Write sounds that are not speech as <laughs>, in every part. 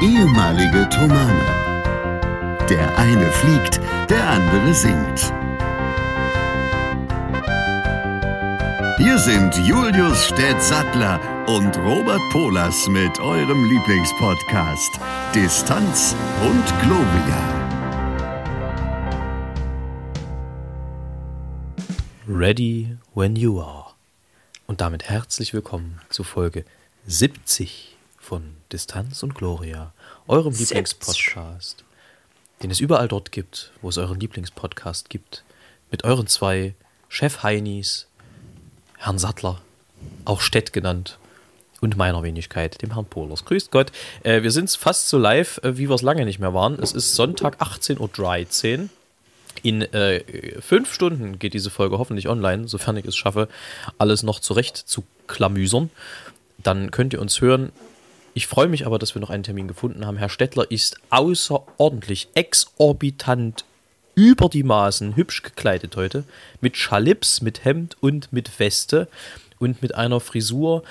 ehemalige Tomane. Der eine fliegt, der andere singt. Hier sind Julius Städtsattler und Robert Polas mit eurem Lieblingspodcast Distanz und Globia. Ready when you are. Und damit herzlich willkommen zu Folge 70 von Distanz und Gloria, eurem Lieblingspodcast, den es überall dort gibt, wo es euren Lieblingspodcast gibt, mit euren zwei Chef-Heinis, Herrn Sattler, auch Stett genannt, und meiner Wenigkeit, dem Herrn Polers. Grüßt Gott. Äh, wir sind fast so live, äh, wie wir es lange nicht mehr waren. Es ist Sonntag 18.13 Uhr. In äh, fünf Stunden geht diese Folge hoffentlich online, sofern ich es schaffe, alles noch zurecht zu klamüsern. Dann könnt ihr uns hören. Ich freue mich aber, dass wir noch einen Termin gefunden haben. Herr Stettler ist außerordentlich exorbitant über die Maßen hübsch gekleidet heute. Mit Schalips, mit Hemd und mit Weste und mit einer Frisur,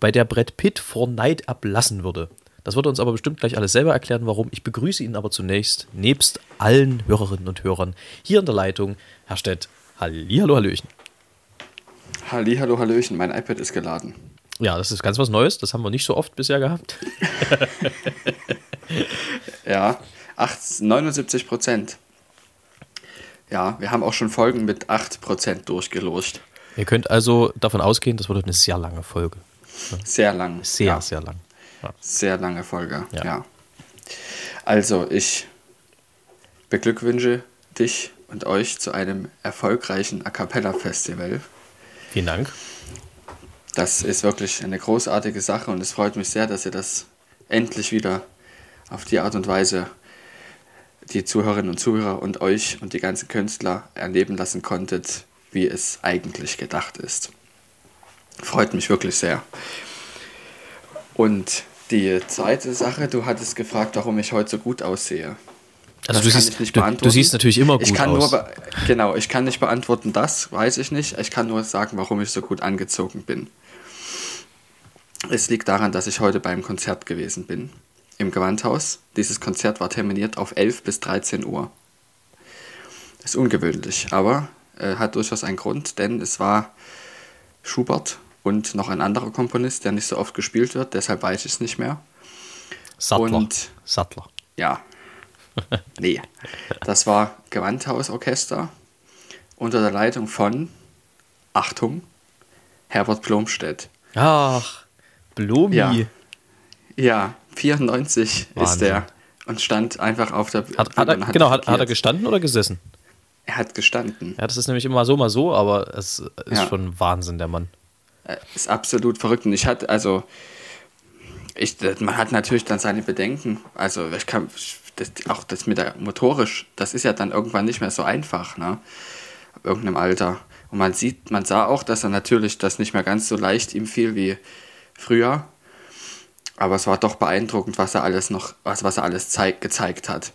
bei der Brett Pitt vor Neid ablassen würde. Das wird uns aber bestimmt gleich alles selber erklären, warum. Ich begrüße ihn aber zunächst, nebst allen Hörerinnen und Hörern, hier in der Leitung, Herr Stett. Hallihallo, Hallöchen. Hallihallo, Hallöchen, mein iPad ist geladen. Ja, das ist ganz was Neues, das haben wir nicht so oft bisher gehabt. <laughs> ja, 8, 79 Prozent. Ja, wir haben auch schon Folgen mit 8 Prozent durchgelost. Ihr könnt also davon ausgehen, das wird eine sehr lange Folge. Sehr lang. Sehr, ja. sehr lang. Ja. Sehr lange Folge, ja. ja. Also, ich beglückwünsche dich und euch zu einem erfolgreichen A Cappella Festival. Vielen Dank. Das ist wirklich eine großartige Sache und es freut mich sehr, dass ihr das endlich wieder auf die Art und Weise die Zuhörerinnen und Zuhörer und euch und die ganzen Künstler erleben lassen konntet, wie es eigentlich gedacht ist. Freut mich wirklich sehr. Und die zweite Sache, du hattest gefragt, warum ich heute so gut aussehe. Also das du siehst, du, du, siehst natürlich immer gut ich kann aus. Nur, genau, ich kann nicht beantworten, das weiß ich nicht. Ich kann nur sagen, warum ich so gut angezogen bin. Es liegt daran, dass ich heute beim Konzert gewesen bin. Im Gewandhaus. Dieses Konzert war terminiert auf 11 bis 13 Uhr. Das ist ungewöhnlich, aber äh, hat durchaus einen Grund, denn es war Schubert und noch ein anderer Komponist, der nicht so oft gespielt wird, deshalb weiß ich es nicht mehr. Sattler. Und, Sattler. Ja. <laughs> nee. Das war Gewandhausorchester unter der Leitung von, Achtung, Herbert Blomstedt. Ach, Blomi. Ja, ja 94 Wahnsinn. ist der und stand einfach auf der hat, hat er, Genau, hat, hat, er gestanden oder gesessen? Er hat gestanden. Ja, das ist nämlich immer so, mal so, aber es ist ja. schon Wahnsinn, der Mann. Äh, ist absolut verrückt. Und ich hatte, also, ich, man hat natürlich dann seine Bedenken. Also, ich kann, das, auch das mit der motorisch, das ist ja dann irgendwann nicht mehr so einfach, ne? Ab irgendeinem Alter. Und man sieht, man sah auch, dass er natürlich das nicht mehr ganz so leicht ihm fiel wie früher. Aber es war doch beeindruckend, was er alles noch, was, was er alles zeig, gezeigt hat.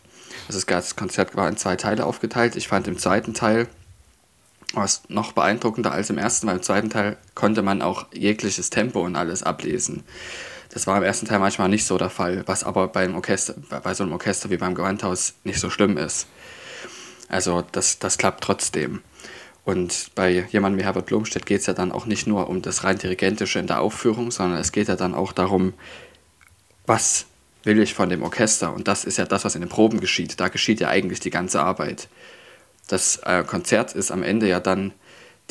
Also das Konzert war in zwei Teile aufgeteilt. Ich fand im zweiten Teil war es noch beeindruckender als im ersten, weil im zweiten Teil konnte man auch jegliches Tempo und alles ablesen. Das war im ersten Teil manchmal nicht so der Fall, was aber beim Orchester, bei so einem Orchester wie beim Gewandhaus nicht so schlimm ist. Also das, das klappt trotzdem. Und bei jemandem wie Herbert Blomstedt geht es ja dann auch nicht nur um das rein Dirigentische in der Aufführung, sondern es geht ja dann auch darum, was will ich von dem Orchester? Und das ist ja das, was in den Proben geschieht. Da geschieht ja eigentlich die ganze Arbeit das äh, Konzert ist am Ende ja dann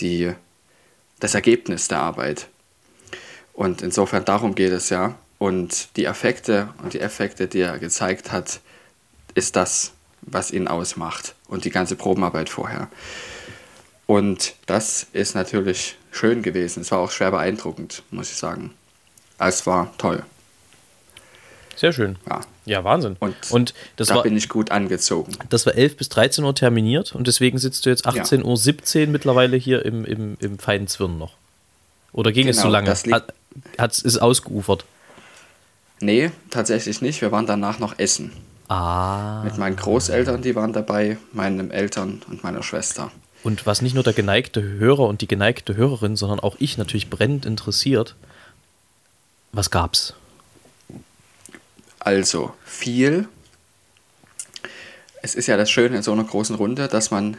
die, das Ergebnis der Arbeit. Und insofern darum geht es ja. Und die Effekte und die Effekte, die er gezeigt hat, ist das, was ihn ausmacht. Und die ganze Probenarbeit vorher. Und das ist natürlich schön gewesen. Es war auch schwer beeindruckend, muss ich sagen. Es war toll. Sehr schön. Ja, ja Wahnsinn. Und, und das da war, bin ich gut angezogen. Das war 11 bis 13 Uhr terminiert und deswegen sitzt du jetzt 18 ja. Uhr 17 mittlerweile hier im, im, im feinen Zwirn noch. Oder ging genau, es so lange? Hat, hat, ist ausgeufert? Nee, tatsächlich nicht. Wir waren danach noch essen. Ah. Mit meinen Großeltern, die waren dabei, meinen Eltern und meiner Schwester. Und was nicht nur der geneigte Hörer und die geneigte Hörerin, sondern auch ich natürlich brennend interessiert, was gab's? Also viel. Es ist ja das Schöne in so einer großen Runde, dass man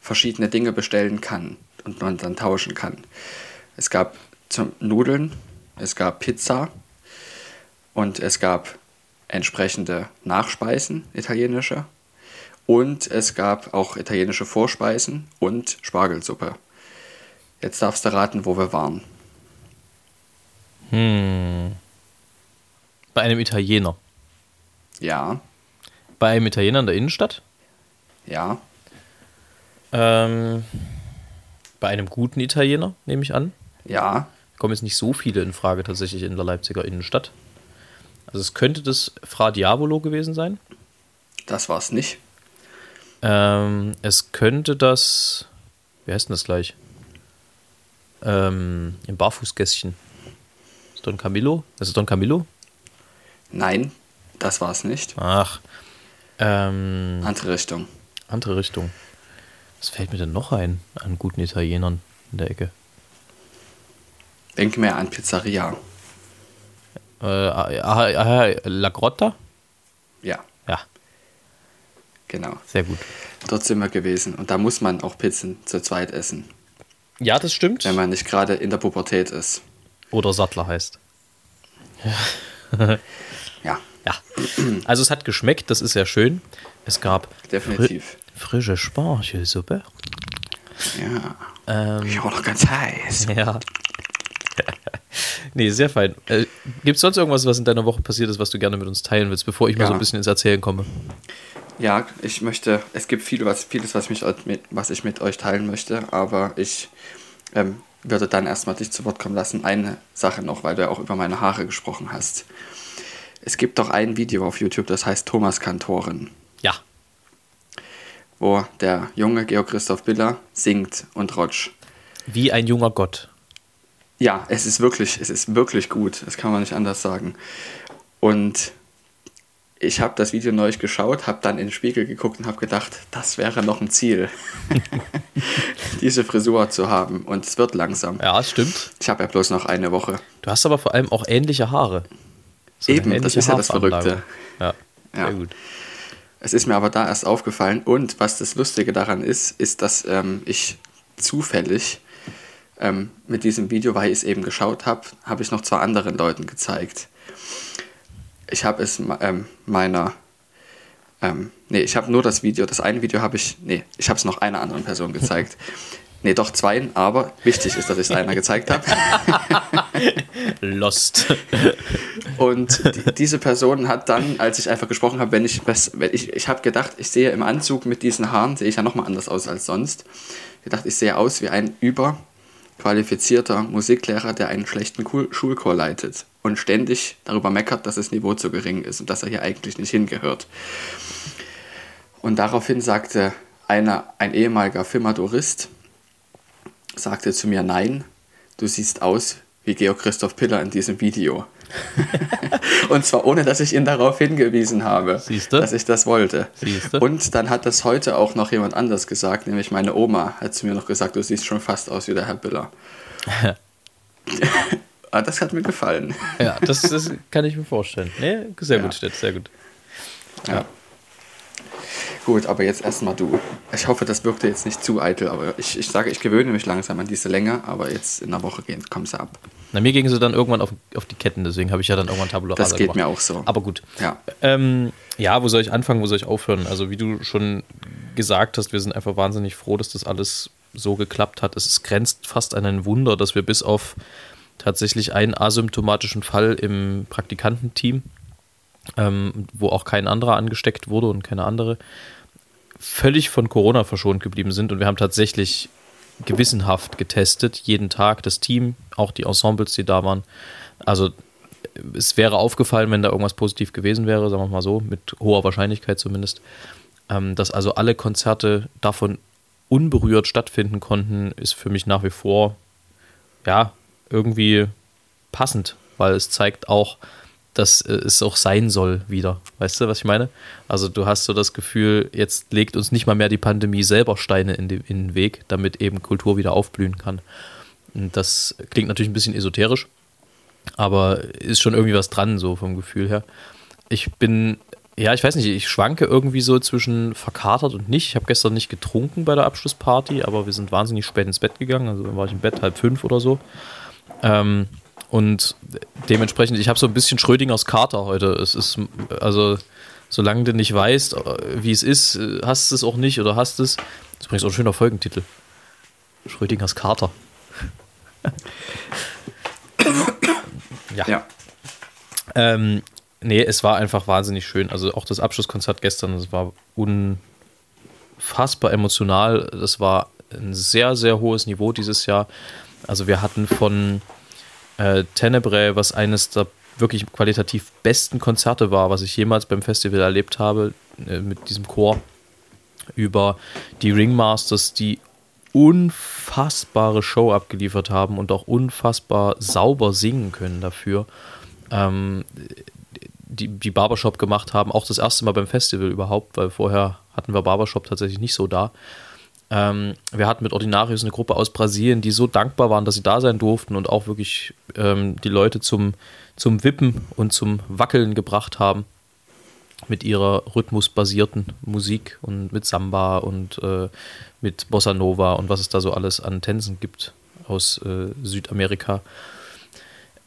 verschiedene Dinge bestellen kann und man dann tauschen kann. Es gab zum Nudeln, es gab Pizza und es gab entsprechende Nachspeisen, italienische. Und es gab auch italienische Vorspeisen und Spargelsuppe. Jetzt darfst du raten, wo wir waren. Hm. Bei einem Italiener. Ja, Bei einem Italiener in der Innenstadt. ja, Ähm, bei einem guten Italiener, nehme ich an. ja, kommen jetzt nicht so viele in Frage tatsächlich in der Leipziger Innenstadt. Also es könnte das Fra Diavolo gewesen sein. das war's nicht. Ähm, es könnte das, wie heißt denn das gleich? Ähm, Im Barfußgässchen. Ist Don Camillo? Das ist Don Camillo? Nein, das war's nicht. Ach. Ähm, Andere Richtung. andere Richtung. Was fällt mir denn noch ein an guten Italienern in der Ecke? Denk mehr an Pizzeria. Äh, ah, ah, ah, La Grotta? Ja, genau. sehr gut. Dort sind wir gewesen. Und da muss man auch Pizzen zu zweit essen, Ja, das stimmt. wenn man nicht gerade in der Pubertät ist. Oder Sattler heißt. Ja, Ja. Also es hat geschmeckt, das ist sehr schön. Es gab definitiv. fri frische Spargelsuppe. Ja. Ähm, Ich war noch ganz heiß. <laughs> ja. nee, sehr fein. Äh, Gibt es sonst irgendwas, was in deiner Woche passiert ist, was du gerne mit uns teilen willst, bevor ich mal Ja. so ein bisschen ins Erzählen komme? Ja, ich möchte, es gibt viel, was, vieles, was, mich, was ich mit euch teilen möchte, aber ich ähm, würde dann erstmal dich zu Wort kommen lassen. Eine Sache noch, weil du ja auch über meine Haare gesprochen hast. Es gibt doch ein Video auf YouTube, das heißt Thomas Kantoren, Ja. wo der junge Georg Christoph Biller singt und rotsch. Wie ein junger Gott. Ja, es ist wirklich, es ist wirklich gut. Das kann man nicht anders sagen. Und ich habe das Video neulich geschaut, habe dann in den Spiegel geguckt und habe gedacht, das wäre noch ein Ziel, <laughs> diese Frisur zu haben. Und es wird langsam. Ja, stimmt. Ich habe ja bloß noch eine Woche. Du hast aber vor allem auch ähnliche Haare. So Eben, das ähnliche ist ja das. Verrückte. Ja, Ja. sehr gut. Es ist mir aber da erst aufgefallen. Und was das Lustige daran ist, ist, dass ähm, ich zufällig ähm, mit diesem Video, weil ich es eben geschaut habe, habe ich noch zwei anderen Leuten gezeigt. Ich habe es ähm, meiner, ähm, nee, ich habe nur das Video, das eine Video habe ich, nee, ich habe es noch einer anderen Person gezeigt. <laughs> Nee, doch zweien, aber wichtig ist, dass ich es einer gezeigt habe. <laughs> Lost. <laughs> Und die, diese Person hat dann, als ich einfach gesprochen habe, wenn ich, was- wenn ich, ich habe gedacht, ich sehe im Anzug mit diesen Haaren, sehe ich ja nochmal anders aus als sonst. Ich dachte, ich sehe aus wie ein überqualifizierter Musiklehrer, der einen schlechten Schulchor leitet und ständig darüber meckert, dass das Niveau zu gering ist und dass er hier eigentlich nicht hingehört. Und daraufhin sagte einer, ein ehemaliger Filmadorist, sagte zu mir, nein, du siehst aus wie Georg Christoph Piller in diesem Video. <laughs> und zwar ohne, dass ich ihn darauf hingewiesen habe, Siehste? dass ich das wollte. Siehste? Und dann hat das heute auch noch jemand anders gesagt, nämlich meine Oma hat zu mir noch gesagt, du siehst schon fast aus wie der Herr Piller. <laughs> Ah, das hat mir gefallen. ja, das, <laughs> das kann ich mir vorstellen. Nee, sehr Ja. gut, Stett, sehr gut. Ja. Gut, aber jetzt erstmal du. Ich hoffe, das wirkte jetzt nicht zu eitel, aber ich, ich sage, ich gewöhne mich langsam an diese Länge, aber jetzt in einer Woche gehen, kommst du ab. Na, mir gingen sie dann irgendwann auf, auf die Ketten, deswegen habe ich ja dann irgendwann Tabula Das geht gemacht. mir auch so. Aber gut. Ja. Ähm, ja, wo soll ich anfangen, wo soll ich aufhören? Also, wie du schon gesagt hast, wir sind einfach wahnsinnig froh, dass das alles so geklappt hat. Es grenzt fast an ein Wunder, dass wir bis auf tatsächlich einen asymptomatischen Fall im Praktikantenteam, ähm, wo auch kein anderer angesteckt wurde und keine andere, völlig von Corona verschont geblieben sind. Und wir haben tatsächlich gewissenhaft getestet, jeden Tag das Team, auch die Ensembles, die da waren. Also es wäre aufgefallen, wenn da irgendwas positiv gewesen wäre, sagen wir mal so, mit hoher Wahrscheinlichkeit zumindest, ähm, dass also alle Konzerte davon unberührt stattfinden konnten, ist für mich nach wie vor ja irgendwie passend, weil es zeigt auch, dass äh, es auch sein soll wieder. Weißt du, was ich meine? Also du hast so das Gefühl, jetzt legt uns nicht mal mehr die Pandemie selber Steine in, den Weg, damit eben Kultur wieder aufblühen kann. Und das klingt natürlich ein bisschen esoterisch, aber ist schon irgendwie was dran, so vom Gefühl her. ich bin, ja, ich weiß nicht, ich schwanke irgendwie so zwischen verkatert und nicht. Ich habe gestern nicht getrunken bei der Abschlussparty, aber wir sind wahnsinnig spät ins Bett gegangen. Also dann war ich im Bett halb fünf oder so. Ähm, und dementsprechend, ich habe so ein bisschen Schrödingers Kater heute. Es ist, also, solange du nicht weißt, wie es ist, hast du es auch nicht oder hast es. Das ist übrigens auch ein schöner Folgentitel. Schrödingers Kater. ja. ja. Ähm, nee, es war einfach wahnsinnig schön. Also auch das Abschlusskonzert gestern, das war unfassbar emotional. Das war ein sehr, sehr hohes Niveau dieses Jahr. Also wir hatten von äh, Tenebrae, was eines der wirklich qualitativ besten Konzerte war, was ich jemals beim Festival erlebt habe, äh, mit diesem Chor, über die Ringmasters, die unfassbare Show abgeliefert haben und auch unfassbar sauber singen können dafür. Ähm, die, die Barbershop gemacht haben, auch das erste Mal beim Festival überhaupt, weil vorher hatten wir Barbershop tatsächlich nicht so da. Ähm, wir hatten mit Ordinarius eine Gruppe aus Brasilien, die so dankbar waren, dass sie da sein durften und auch wirklich ähm, die Leute zum, zum Wippen und zum Wackeln gebracht haben mit ihrer rhythmusbasierten Musik und mit Samba und äh, mit Bossa Nova und was es da so alles an Tänzen gibt aus äh, Südamerika.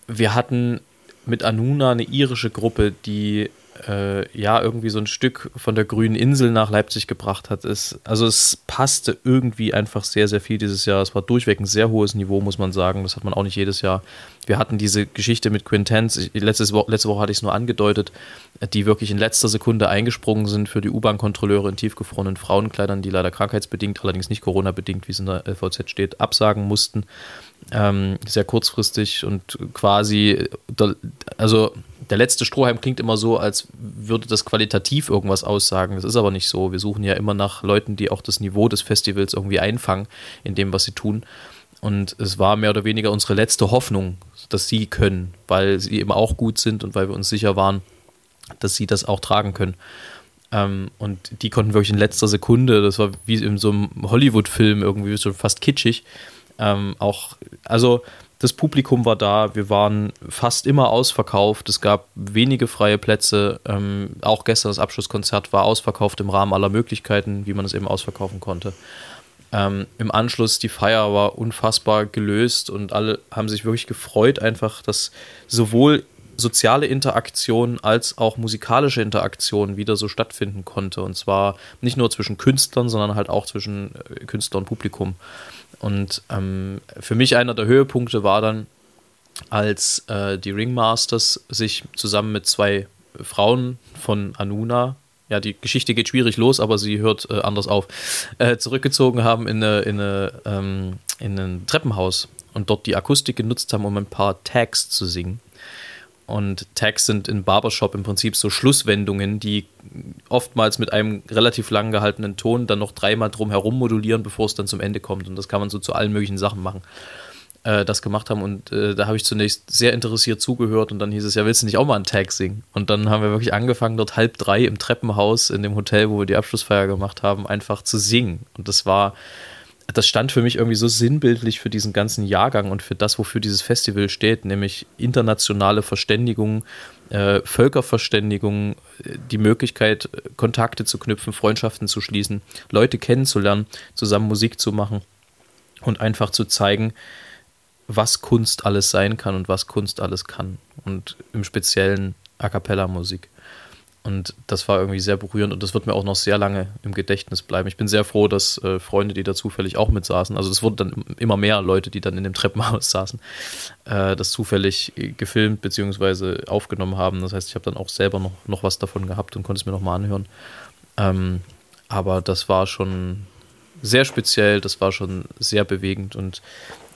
Wir hatten mit Anuna eine irische Gruppe, die äh, ja irgendwie so ein Stück von der grünen Insel nach Leipzig gebracht hat. Es, also es passte irgendwie einfach sehr, sehr viel dieses Jahr. Es war durchweg ein sehr hohes Niveau, muss man sagen. Das hat man auch nicht jedes Jahr. Wir hatten diese Geschichte mit Quintenz, letzte Woche, letzte Woche hatte ich es nur angedeutet, die wirklich in letzter Sekunde eingesprungen sind für die U-Bahn-Kontrolleure in tiefgefrorenen Frauenkleidern, die leider krankheitsbedingt, allerdings nicht Corona-bedingt, wie es in der LVZ steht, absagen mussten. Ähm, sehr kurzfristig und quasi, also der letzte Strohhalm klingt immer so, als würde das qualitativ irgendwas aussagen. Das ist aber nicht so. Wir suchen ja immer nach Leuten, die auch das Niveau des Festivals irgendwie einfangen in dem, was sie tun. Und es war mehr oder weniger unsere letzte Hoffnung, dass sie können, weil sie eben auch gut sind und weil wir uns sicher waren, dass sie das auch tragen können. Ähm, und die konnten wirklich in letzter Sekunde, das war wie in so einem Hollywood-Film irgendwie schon fast kitschig, ähm, auch, also das Publikum war da, wir waren fast immer ausverkauft, es gab wenige freie Plätze. Ähm, auch gestern das Abschlusskonzert war ausverkauft im Rahmen aller Möglichkeiten, wie man es eben ausverkaufen konnte. Ähm, Im Anschluss die Feier war unfassbar gelöst und alle haben sich wirklich gefreut, einfach, dass sowohl soziale Interaktion als auch musikalische Interaktion wieder so stattfinden konnte. Und zwar nicht nur zwischen Künstlern, sondern halt auch zwischen äh, Künstler und Publikum. Und ähm, für mich einer der Höhepunkte war dann, als äh, die Ringmasters sich zusammen mit zwei Frauen von Anuna, ja, die Geschichte geht schwierig los, aber sie hört äh, anders auf, äh, zurückgezogen haben in, eine, in, eine, ähm, in ein Treppenhaus und dort die Akustik genutzt haben, um ein paar Tags zu singen. Und Tags sind in Barbershop im Prinzip so Schlusswendungen, die oftmals mit einem relativ lang gehaltenen Ton dann noch dreimal drum herum modulieren, bevor es dann zum Ende kommt. Und das kann man so zu allen möglichen Sachen machen. Äh, das gemacht haben und äh, da habe ich zunächst sehr interessiert zugehört und dann hieß es, ja, willst du nicht auch mal einen Tag singen? Und dann haben wir wirklich angefangen, dort halb drei im Treppenhaus in dem Hotel, wo wir die Abschlussfeier gemacht haben, einfach zu singen. Und das war das stand für mich irgendwie so sinnbildlich für diesen ganzen Jahrgang und für das, wofür dieses Festival steht, nämlich internationale Verständigung, äh, Völkerverständigung, äh, die Möglichkeit, Kontakte zu knüpfen, Freundschaften zu schließen, Leute kennenzulernen, zusammen Musik zu machen und einfach zu zeigen, was Kunst alles sein kann und was Kunst alles kann. Und im Speziellen A cappella Musik. Und das war irgendwie sehr berührend und das wird mir auch noch sehr lange im Gedächtnis bleiben. Ich bin sehr froh, dass äh, Freunde, die da zufällig auch mit saßen, also es wurden dann immer mehr Leute, die dann in dem <laughs> Treppenhaus saßen, äh, das zufällig gefilmt bzw. aufgenommen haben. Das heißt, ich habe dann auch selber noch, noch was davon gehabt und konnte es mir nochmal anhören. Ähm, aber das war schon sehr speziell, das war schon sehr bewegend und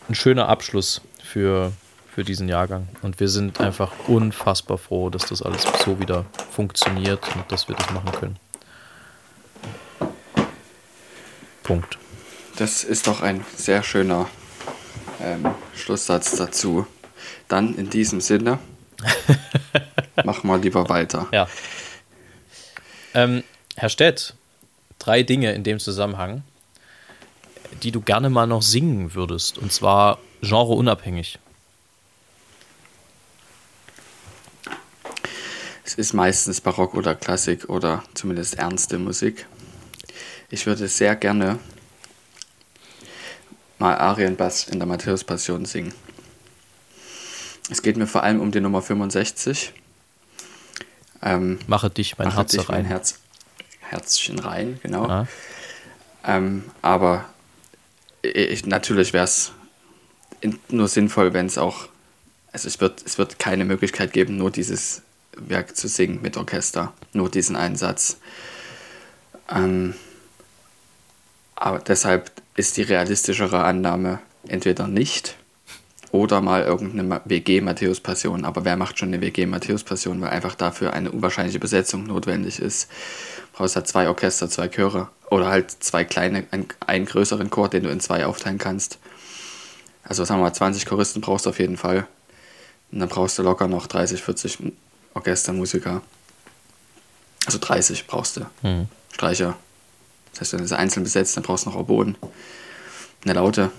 ein schöner Abschluss für für diesen Jahrgang. Und wir sind einfach unfassbar froh, dass das alles so wieder funktioniert und dass wir das machen können. Punkt. Das ist doch ein sehr schöner ähm, Schlusssatz dazu. Dann in diesem Sinne, <laughs> machen wir lieber weiter. Ja. Ähm, Herr Stett, drei Dinge in dem Zusammenhang, die du gerne mal noch singen würdest. Und zwar genreunabhängig. Es ist meistens Barock oder Klassik oder zumindest ernste Musik. Ich würde sehr gerne mal Arienbass in der Matthäus-Passion singen. Es geht mir vor allem um die Nummer 65. Ähm, Mache dich mein Mache Herz dich rein. mein Herz, Herzchen rein, genau. Ah. Ähm, aber ich, natürlich wäre es nur sinnvoll, wenn es auch, also es wird, es wird keine Möglichkeit geben, nur dieses Werk zu singen mit Orchester, nur diesen Einsatz. Ähm, aber deshalb ist die realistischere Annahme entweder nicht oder mal irgendeine WG Matthäus Passion. Aber wer macht schon eine WG Matthäus Passion, weil einfach dafür eine unwahrscheinliche Besetzung notwendig ist. Du brauchst halt zwei Orchester, zwei Chöre oder halt zwei kleine, einen, einen größeren Chor, den du in zwei aufteilen kannst. Also sagen wir mal, 20 Choristen brauchst du auf jeden Fall. Und dann brauchst du locker noch 30, 40 Orchestermusiker. Also 30 brauchst du. Hm. Streicher. Das heißt, wenn du sie einzeln besetzt, dann brauchst du noch Oboen, eine Laute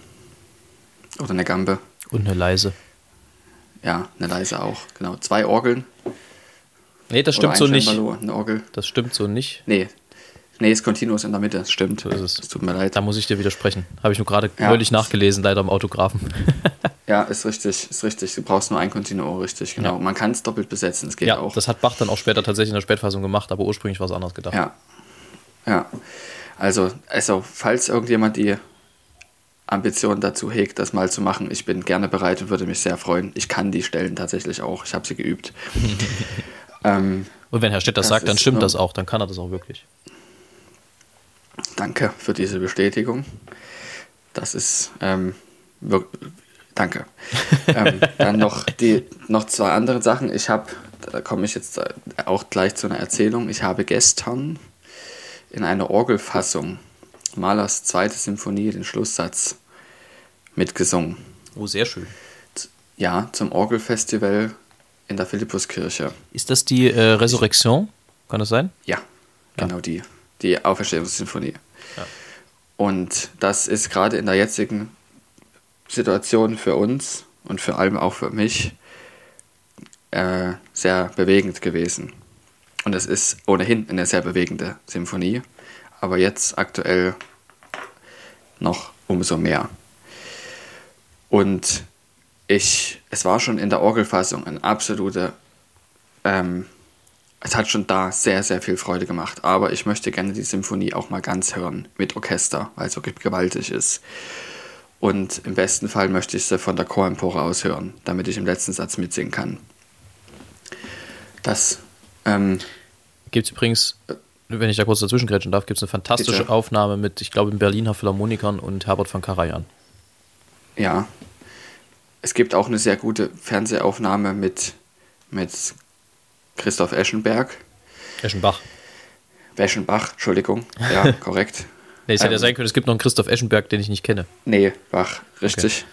oder eine Gambe. Und eine leise. Ja, eine leise auch. Genau. Zwei Orgeln. Nee, das stimmt so nicht. Eine Orgel. Das stimmt so nicht. Nee. Nee, ist Continuous in der Mitte. Das stimmt. So ist es. Das tut mir leid. Da muss ich dir widersprechen. Habe ich nur gerade Ja. neulich nachgelesen, leider im Autografen. <laughs> Ja, ist richtig. Ist richtig. Du brauchst nur ein Continuo, richtig. Genau. Ja. Man kann es doppelt besetzen. Das geht ja, auch. das hat Bach dann auch später tatsächlich in der Spätfassung gemacht, aber ursprünglich war es anders gedacht. Ja. Ja. Also, also, falls irgendjemand die Ambition dazu hegt, das mal zu machen, ich bin gerne bereit und würde mich sehr freuen. Ich kann die Stellen tatsächlich auch. Ich habe sie geübt. <laughs> ähm, Und wenn Herr Stett das, Das sagt, dann stimmt das auch, dann kann er das auch wirklich. danke für diese Bestätigung. Das ist ähm, wirk- danke. ähm, dann noch die noch zwei andere Sachen. Ich habe, da komme ich jetzt äh, auch gleich zu einer Erzählung. Ich habe gestern in einer Orgelfassung Mahlers zweite Symphonie den Schlusssatz mitgesungen. Oh, sehr schön. Ja, zum Orgelfestival in der Philippuskirche. Ist das die äh, Resurrektion? Kann das sein? Ja, genau die. Die Auferstehungssymphonie. Ja. Und das ist gerade in der jetzigen Situation für uns und vor allem auch für mich äh, sehr bewegend gewesen. Und es ist ohnehin eine sehr bewegende Symphonie, aber jetzt aktuell noch umso mehr. Und ich, es war schon in der Orgelfassung ein absoluter ähm, es hat schon da sehr, sehr viel Freude gemacht. Aber ich möchte gerne die Symphonie auch mal ganz hören mit Orchester, weil es wirklich gewaltig ist. Und im besten Fall möchte ich sie von der Chorempore aus hören, damit ich im letzten Satz mitsingen kann. Das, ähm, Gibt es übrigens, wenn ich da kurz dazwischen grätschen darf, gibt es eine fantastische Bitte. Aufnahme mit, ich glaube, den Berliner Philharmonikern und Herbert von Karajan. ja. Es gibt auch eine sehr gute Fernsehaufnahme mit, mit Christoph Eschenberg. Eschenbach. Weschenbach, Entschuldigung. Ja, <laughs> korrekt. Nee, es hätte ja Ähm, sein können, es gibt noch einen Christoph Eschenberg, den ich nicht kenne. Nee, Bach, richtig.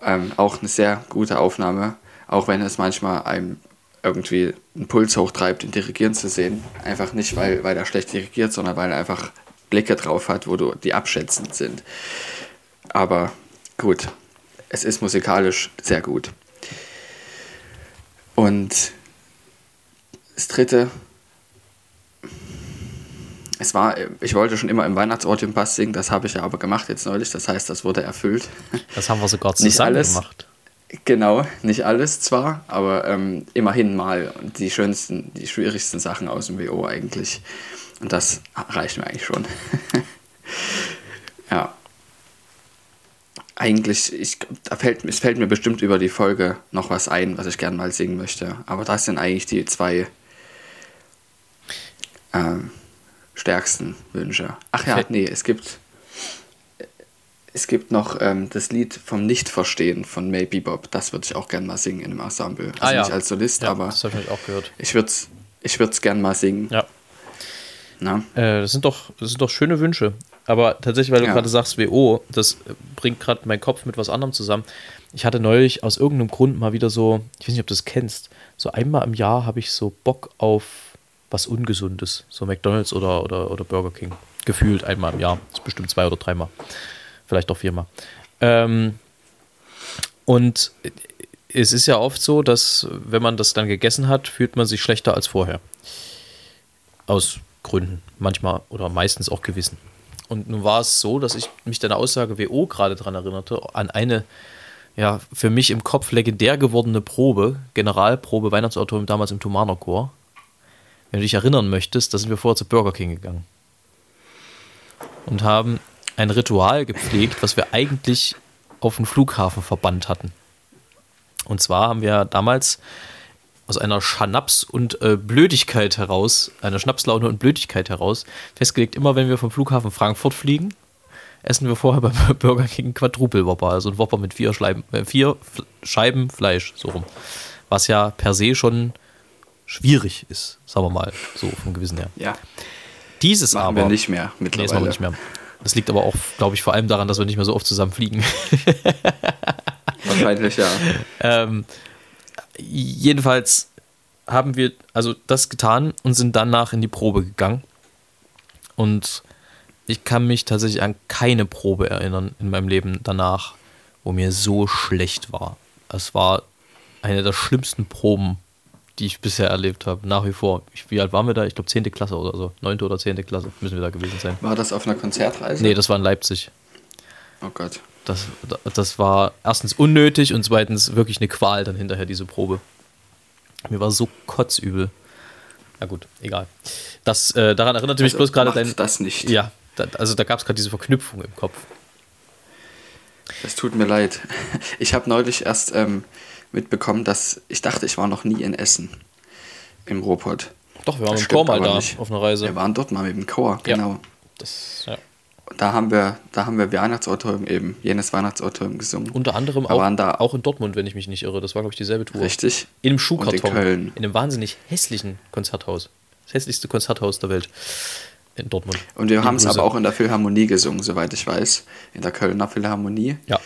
Ähm, auch eine sehr gute Aufnahme, auch wenn es manchmal einem irgendwie einen Puls hochtreibt, ihn dirigieren zu sehen. Einfach nicht, weil, weil er schlecht dirigiert, sondern weil er einfach Blicke drauf hat, wo du, die abschätzend sind. Aber gut, es ist musikalisch sehr gut. Und das dritte, es war, ich wollte schon immer im Weihnachtsort im Bass singen, das habe ich ja aber gemacht jetzt neulich, das heißt, das wurde erfüllt. Das haben wir sogar <laughs> Nicht zusammen alles. gemacht. Genau, nicht alles zwar, aber ähm, immerhin mal die schönsten, die schwierigsten Sachen aus dem WO eigentlich. Und das reicht mir eigentlich schon. <laughs> ja. Eigentlich, ich, da fällt, es fällt mir bestimmt über die Folge noch was ein, was ich gerne mal singen möchte. Aber das sind eigentlich die zwei ähm, stärksten Wünsche. Ach ja, nee, es gibt es gibt noch ähm, das Lied vom Nichtverstehen von May Bebop. Das würde ich auch gerne mal singen in einem Ensemble. Also Ah, ja. nicht als Solist, Ja, aber das habe ich auch gehört. ich würde es ich würd's gern mal singen. Ja. Na? Äh, das, sind doch, das sind doch schöne Wünsche. Aber tatsächlich, weil du Ja. gerade sagst, WO, das bringt gerade meinen Kopf mit was anderem zusammen. Ich hatte neulich aus irgendeinem Grund mal wieder so, ich weiß nicht, ob du das kennst, so einmal im Jahr habe ich so Bock auf was Ungesundes. So McDonalds oder, oder, oder Burger King. Gefühlt einmal im Jahr. Das ist bestimmt zwei oder dreimal. Vielleicht auch viermal. Ähm, und es ist ja oft so, dass wenn man das dann gegessen hat, fühlt man sich schlechter als vorher. Aus Gründen. Manchmal oder meistens auch Gewissen. Und nun war es so, dass ich mich deiner Aussage WO gerade daran erinnerte, an eine ja, für mich im Kopf legendär gewordene Probe, Generalprobe Weihnachtsauto damals im Thomaner Chor. Wenn du dich erinnern möchtest, da sind wir vorher zu Burger King gegangen. Und haben ein Ritual gepflegt, was wir eigentlich auf dem Flughafen verbannt hatten. Und zwar haben wir damals aus einer Schnaps- und äh, Blödigkeit heraus, einer Schnapslaune und Blödigkeit heraus, festgelegt, immer wenn wir vom Flughafen Frankfurt fliegen, essen wir vorher beim <laughs> Burger King Quadruple Whopper, also ein Whopper mit vier, Schleiben, äh, vier Scheiben Fleisch, so rum. Was ja per se schon schwierig ist, sagen wir mal, so vom Gewissen her. Ja. Dieses Machen aber. wir nicht mehr Nee, das machen mittlerweile. wir nicht mehr. Das liegt aber auch, glaube ich, vor allem daran, dass wir nicht mehr so oft zusammen fliegen. <laughs> Wahrscheinlich, ja. Ähm, jedenfalls haben wir also das getan und sind danach in die Probe gegangen. Und ich kann mich tatsächlich an keine Probe erinnern in meinem Leben danach, wo mir so schlecht war. Es war eine der schlimmsten Proben, die ich bisher erlebt habe, nach wie vor. Ich, wie alt waren wir da? Ich glaube 10. Klasse oder so. 9. oder 10. Klasse müssen wir da gewesen sein. War das auf einer Konzertreise? Nee, das war in Leipzig. Oh Gott. Das, das war erstens unnötig und zweitens wirklich eine Qual dann hinterher, diese Probe. Mir war so kotzübel. Na gut, egal. Das, äh, daran erinnerte mich Also bloß gerade dein. das nicht. Ja, da, also da gab es gerade diese Verknüpfung im Kopf. Das tut mir leid. Ich habe neulich erst ähm, mitbekommen, dass ich dachte, ich war noch nie in Essen. Im Ruhrpott. Doch, wir waren Das im Chor mal da nicht. auf einer Reise. Wir waren dort mal mit dem Chor, Ja. genau. Das, ja. Und Da haben wir, da haben wir Weihnachtsautorium eben, jenes Weihnachtsautorium gesungen. Unter anderem Wir auch, waren da auch in Dortmund, wenn ich mich nicht irre. Das war, glaube ich, dieselbe Tour. richtig. In einem Und Schuhkarton. in Köln. In einem wahnsinnig hässlichen Konzerthaus. Das hässlichste Konzerthaus der Welt. In Dortmund. Und wir haben es aber auch in der Philharmonie gesungen, soweit ich weiß. In der Kölner Philharmonie. Ja.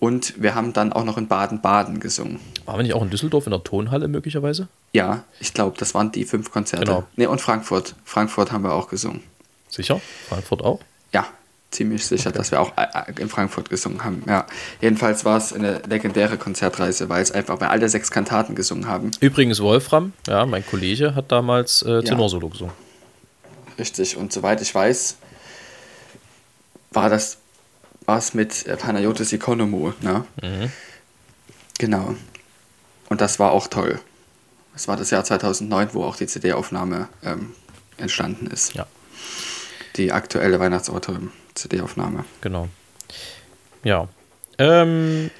Und wir haben dann auch noch in Baden-Baden gesungen. Waren wir nicht auch in Düsseldorf in der Tonhalle möglicherweise? Ja, ich glaube, das waren die fünf Konzerte. Genau. Nee, und Frankfurt. Frankfurt haben wir auch gesungen. Sicher? Frankfurt auch? Ja, ziemlich sicher, dass wir auch äh, äh, in Frankfurt gesungen haben. Ja. Jedenfalls war es eine legendäre Konzertreise, weil es einfach, weil alle sechs Kantaten gesungen haben. Übrigens Wolfram, ja, mein Kollege, hat damals äh, Tenorsolo gesungen. Richtig. Und soweit ich weiß, war das war es mit äh, Panayotis Economou, ne? Mhm. Genau. Und das war auch toll. Es war das Jahr 2009, wo auch die CD-Aufnahme ähm, entstanden ist. Ja, Die aktuelle Weihnachtsauto-CD-Aufnahme. genau. Ja. Ähm,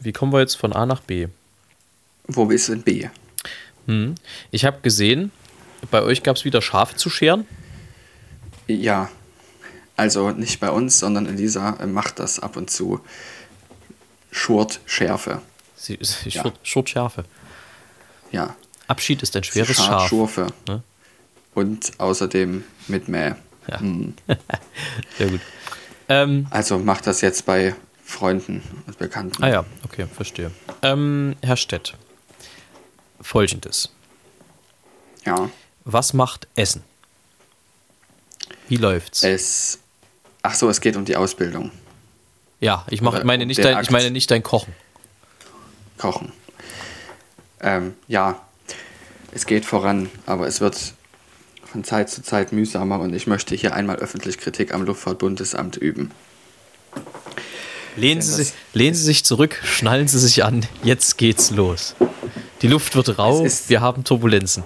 wie kommen wir jetzt von A nach B? Wo ist denn B? Hm. Ich habe gesehen, bei euch gab es wieder Schafe zu scheren. Ja, also nicht bei uns, sondern Elisa äh, macht das ab und zu. Schurt Schärfe. Sie, <laughs> sie Ja. schurt, schurt Schafe. Ja. Abschied ist ein schweres Schart Schaf. Schurfe. Ne? Und außerdem mit Mäh. Ja. Hm. <laughs> Sehr gut. Ähm, Also macht das jetzt bei Freunden und Bekannten. ah ja, okay, verstehe. Ähm, Herr Stett, folgendes. Ja. Was macht Essen? Wie läuft's? Es. Ach so, es geht um die Ausbildung. ja, ich, mach, oder meine nicht dein, ich meine nicht dein Kochen. Kochen. Ähm, ja, es geht voran, aber es wird von Zeit zu Zeit mühsamer und ich möchte hier einmal öffentlich Kritik am Luftfahrtbundesamt üben. Lehnen Denn Sie, lehnen Sie sich zurück, schnallen Sie sich an, jetzt geht's los. Die Luft wird rau, wir haben Turbulenzen.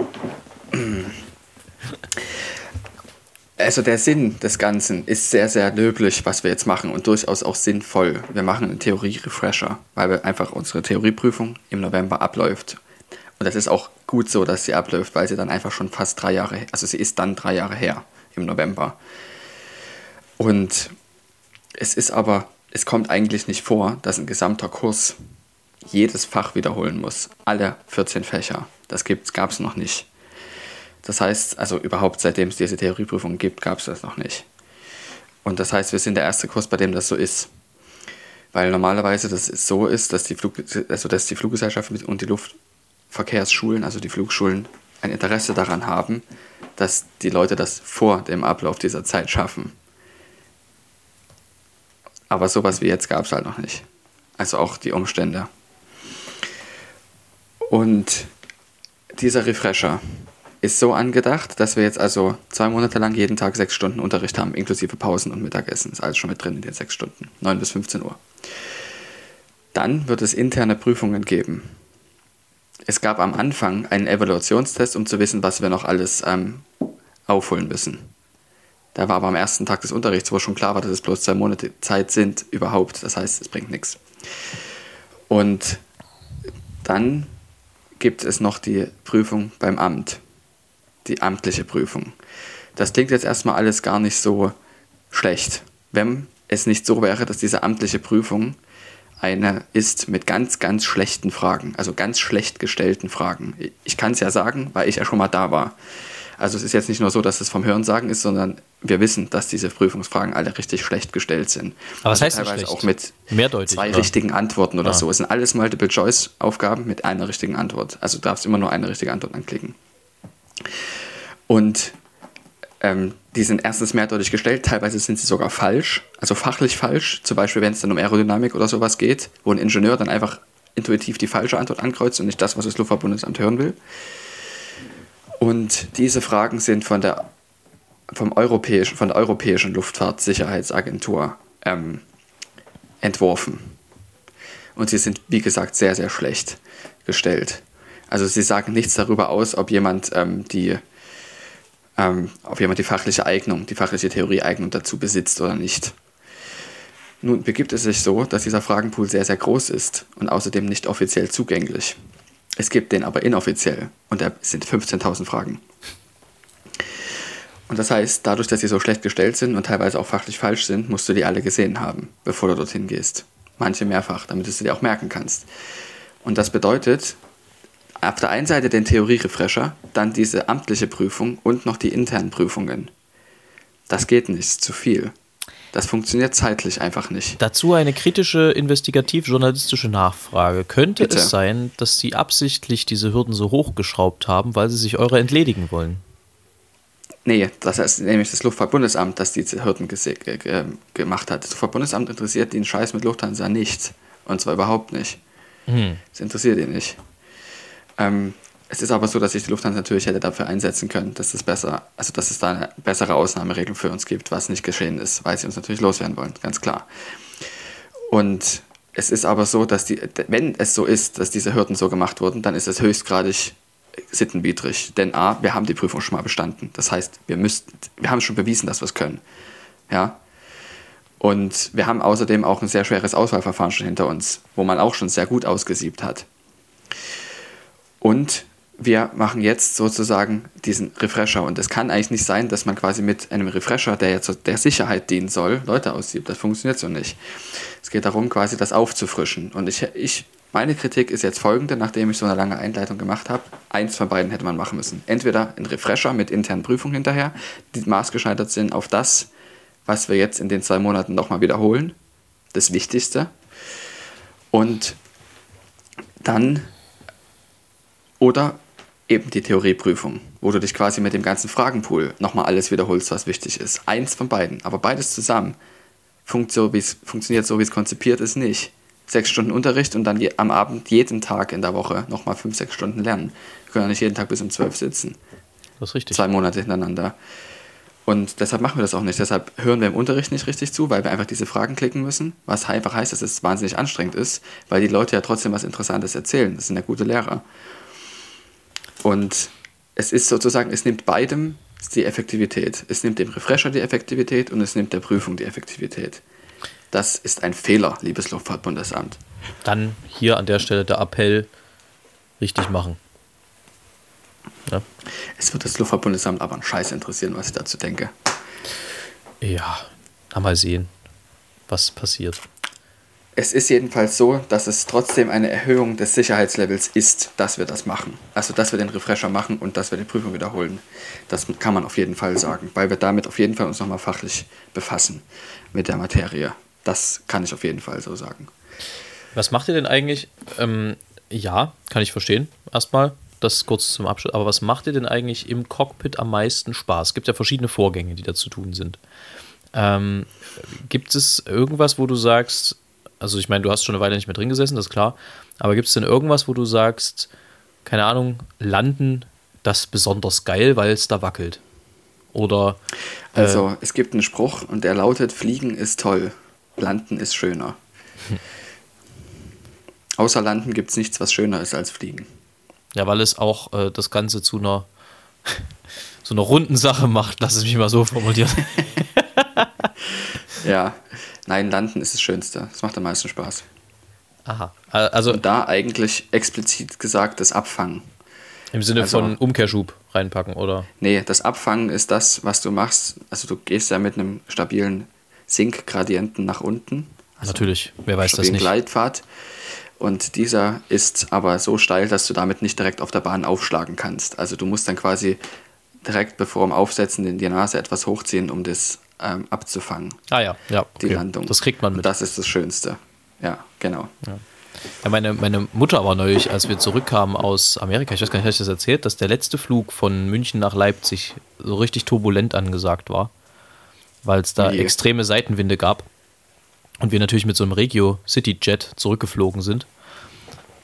Also der Sinn des Ganzen ist sehr, sehr löblich, was wir jetzt machen und durchaus auch sinnvoll. Wir machen einen Theorie-Refresher, weil wir einfach unsere Theorieprüfung im November abläuft. Und das ist auch gut so, dass sie abläuft, weil sie dann einfach schon fast drei Jahre, also sie ist dann drei Jahre her im November. Und es ist aber, es kommt eigentlich nicht vor, dass ein gesamter Kurs jedes Fach wiederholen muss. Alle 14 Fächer. Das gab es noch nicht. Das heißt, also überhaupt seitdem es diese Theorieprüfung gibt, gab es das noch nicht. Und das heißt, wir sind der erste Kurs, bei dem das so ist. Weil normalerweise das so ist, dass die, Flug, also dass die Fluggesellschaft und die Luftverkehrsschulen, also die Flugschulen, ein Interesse daran haben, dass die Leute das vor dem Ablauf dieser Zeit schaffen. Aber sowas wie jetzt gab es halt noch nicht. Also auch die Umstände Und dieser Refresher ist so angedacht, dass wir jetzt also zwei Monate lang jeden Tag sechs Stunden Unterricht haben, inklusive Pausen und Mittagessen. Ist alles schon mit drin in den sechs Stunden, 9 bis 15 Uhr. Dann wird es interne Prüfungen geben. Es gab am Anfang einen Evaluationstest, um zu wissen, was wir noch alles ähm, aufholen müssen. Da war aber am ersten Tag des Unterrichts, wo schon klar war, dass es bloß zwei Monate Zeit sind, überhaupt. Das heißt, es bringt nichts. Und dann gibt es noch die Prüfung beim Amt, die amtliche Prüfung. Das klingt jetzt erstmal alles gar nicht so schlecht, wenn es nicht so wäre, dass diese amtliche Prüfung eine ist mit ganz, ganz schlechten Fragen, also ganz schlecht gestellten Fragen. Ich kann es ja sagen, weil ich ja schon mal da war. Also es ist jetzt nicht nur so, dass es vom Hörensagen ist, sondern wir wissen, dass diese Prüfungsfragen alle richtig schlecht gestellt sind. Aber was also heißt teilweise schlecht? auch mit Mehrdeutig, zwei oder? richtigen Antworten oder Ah. so. Es sind alles Multiple-Choice-Aufgaben mit einer richtigen Antwort. Also du darfst immer nur eine richtige Antwort anklicken. Und ähm, die sind erstens mehrdeutig gestellt, teilweise sind sie sogar falsch, also fachlich falsch. Zum Beispiel, wenn es dann um Aerodynamik oder sowas geht, wo ein Ingenieur dann einfach intuitiv die falsche Antwort ankreuzt und nicht das, was das Luftfahrtbundesamt hören will. Und diese Fragen sind von der, vom europäischen, von der Europäischen Luftfahrtsicherheitsagentur ähm, entworfen. Und sie sind, wie gesagt, sehr, sehr schlecht gestellt. Also sie sagen nichts darüber aus, ob jemand ähm, die ähm, ob jemand die fachliche Eignung, die fachliche Theorieeignung dazu besitzt oder nicht. Nun begibt es sich so, dass dieser Fragenpool sehr, sehr groß ist und außerdem nicht offiziell zugänglich. Es gibt den aber inoffiziell und da sind 15.000 Fragen. Und das heißt, dadurch, dass sie so schlecht gestellt sind und teilweise auch fachlich falsch sind, musst du die alle gesehen haben, bevor du dorthin gehst. Manche mehrfach, damit du sie dir auch merken kannst. Und das bedeutet, auf der einen Seite den Theorie-Refresher, dann diese amtliche Prüfung und noch die internen Prüfungen. Das geht nicht, ist zu viel. Das funktioniert zeitlich einfach nicht. Dazu eine kritische investigativ-journalistische Nachfrage. Könnte Bitte. es sein, dass Sie absichtlich diese Hürden so hochgeschraubt haben, weil Sie sich eure entledigen wollen? Nee, das ist nämlich das Luftfahrtbundesamt, das diese Hürden gemacht hat. Das Luftfahrtbundesamt interessiert den Scheiß mit Lufthansa nicht. Und zwar überhaupt nicht. Das interessiert ihn nicht. Ähm, es ist aber so, dass sich die Lufthansa natürlich hätte dafür einsetzen können, dass es besser, also dass es da eine bessere Ausnahmeregel für uns gibt, was nicht geschehen ist, weil sie uns natürlich loswerden wollen, ganz klar. Und es ist aber so, dass die, wenn es so ist, dass diese Hürden so gemacht wurden, dann ist es höchstgradig sittenwidrig. Denn A, wir haben die Prüfung schon mal bestanden. Das heißt, wir müssten, wir haben schon bewiesen, dass wir es können. Ja. Und wir haben außerdem auch ein sehr schweres Auswahlverfahren schon hinter uns, wo man auch schon sehr gut ausgesiebt hat. Und wir machen jetzt sozusagen diesen Refresher. Und es kann eigentlich nicht sein, dass man quasi mit einem Refresher, der jetzt der Sicherheit dienen soll, Leute aussiebt. Das funktioniert so nicht. Es geht darum, quasi das aufzufrischen. Und ich, ich, meine Kritik ist jetzt folgende, nachdem ich so eine lange Einleitung gemacht habe. Eins von beiden hätte man machen müssen. Entweder ein Refresher mit internen Prüfungen hinterher, die maßgeschneidert sind auf das, was wir jetzt in den zwei Monaten nochmal wiederholen. Das Wichtigste. Und dann oder eben die Theorieprüfung, wo du dich quasi mit dem ganzen Fragenpool nochmal alles wiederholst, was wichtig ist. Eins von beiden, aber beides zusammen funkt so, wie's, funktioniert so, wie es konzipiert ist, nicht. Sechs Stunden Unterricht und dann am Abend jeden Tag in der Woche nochmal fünf, sechs Stunden lernen. Wir können ja nicht jeden Tag bis um zwölf sitzen. Das ist richtig. Zwei Monate hintereinander. Und deshalb machen wir das auch nicht. Deshalb hören wir im Unterricht nicht richtig zu, weil wir einfach diese Fragen klicken müssen. Was einfach heißt, dass es wahnsinnig anstrengend ist, weil die Leute ja trotzdem was Interessantes erzählen. Das sind ja gute Lehrer. Und es ist sozusagen, es nimmt beidem die Effektivität. Es nimmt dem Refresher die Effektivität und es nimmt der Prüfung die Effektivität. Das ist ein Fehler, liebes Luftfahrtbundesamt. Dann hier an der Stelle der Appell, richtig machen. Ja, Es wird das Luftfahrtbundesamt aber einen Scheiß interessieren, was ich dazu denke. ja mal sehen, was passiert. Es ist jedenfalls so, dass es trotzdem eine Erhöhung des Sicherheitslevels ist, dass wir das machen. Also, dass wir den Refresher machen und dass wir die Prüfung wiederholen. Das kann man auf jeden Fall sagen, weil wir damit auf jeden Fall uns nochmal fachlich befassen mit der Materie. Das kann ich auf jeden Fall so sagen. Was macht ihr denn eigentlich? Ähm, ja, kann ich verstehen. Erstmal, das kurz zum Abschluss. Aber was macht ihr denn eigentlich im Cockpit am meisten Spaß? Es gibt ja verschiedene Vorgänge, die da zu tun sind. Ähm, gibt es irgendwas, wo du sagst, also ich meine, du hast schon eine Weile nicht mehr drin gesessen, das ist klar, aber gibt es denn irgendwas, wo du sagst, keine Ahnung, landen das besonders geil, weil es da wackelt. Oder. Äh, also, es gibt einen Spruch und der lautet: Fliegen ist toll, landen ist schöner. <laughs> Außer landen gibt es nichts, was schöner ist als fliegen. Ja, weil es auch äh, das Ganze zu einer, <laughs> so einer runden Sache macht, lass es mich mal so formulieren. <laughs> <laughs> ja, nein, landen ist das Schönste. Es macht am meisten Spaß. Aha. Also, Und da eigentlich explizit gesagt das Abfangen. Im Sinne also, von Umkehrschub reinpacken, oder? Nee, das Abfangen ist das, was du machst. Also du gehst ja mit einem stabilen Sinkgradienten nach unten. Also Natürlich, wer weiß das nicht. Gleitpfad. Und dieser ist aber so steil, dass du damit nicht direkt auf der Bahn aufschlagen kannst. Also du musst dann quasi direkt bevor dem Aufsetzen in die Nase etwas hochziehen, um das ähm, abzufangen. Ah ja, ja. Okay. Die Landung. Das kriegt man mit. Und das ist das Schönste. Ja, genau. Ja. Ja, meine, meine Mutter war neulich, als wir zurückkamen aus Amerika, ich weiß gar nicht, habe ich das erzählt, dass der letzte Flug von München nach Leipzig so richtig turbulent angesagt war, weil es da nee. extreme Seitenwinde gab und wir natürlich mit so einem Regio City Jet zurückgeflogen sind.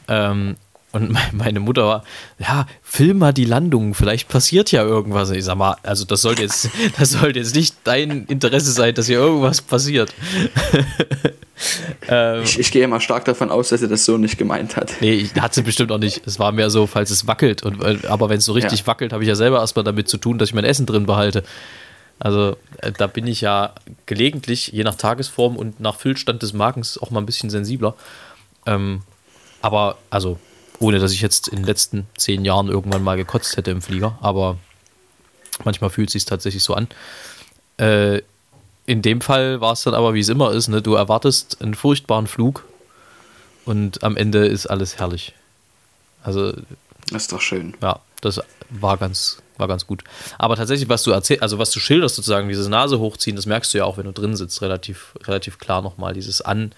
Ähm, und meine Mutter war, ja, film mal die Landung, vielleicht passiert ja irgendwas. Ich sag mal, also das sollte jetzt, <laughs> das sollte jetzt nicht dein Interesse sein, dass hier irgendwas passiert. <laughs> ähm, ich, ich, gehe mal stark davon aus, dass sie das so nicht gemeint hat. Nee, hat sie bestimmt auch nicht. Es war mehr so, falls es wackelt. Und, äh, aber wenn es so richtig ja. wackelt, habe ich ja selber erstmal damit zu tun, dass ich mein Essen drin behalte. Also äh, da bin ich ja gelegentlich, je nach Tagesform und nach Füllstand des Magens, auch mal ein bisschen sensibler. Ähm, aber also ohne dass ich jetzt in den letzten zehn Jahren irgendwann mal gekotzt hätte im Flieger, aber manchmal fühlt es sich tatsächlich so an. Äh, in dem Fall war es dann aber, wie es immer ist, ne? du erwartest einen furchtbaren Flug und am Ende ist alles herrlich. Also. Das ist doch schön. Ja, das war ganz, war ganz gut. Aber tatsächlich, was du erzählst, also was du schilderst sozusagen, dieses Nase hochziehen, das merkst du ja auch, wenn du drin sitzt, relativ, relativ klar nochmal, dieses An,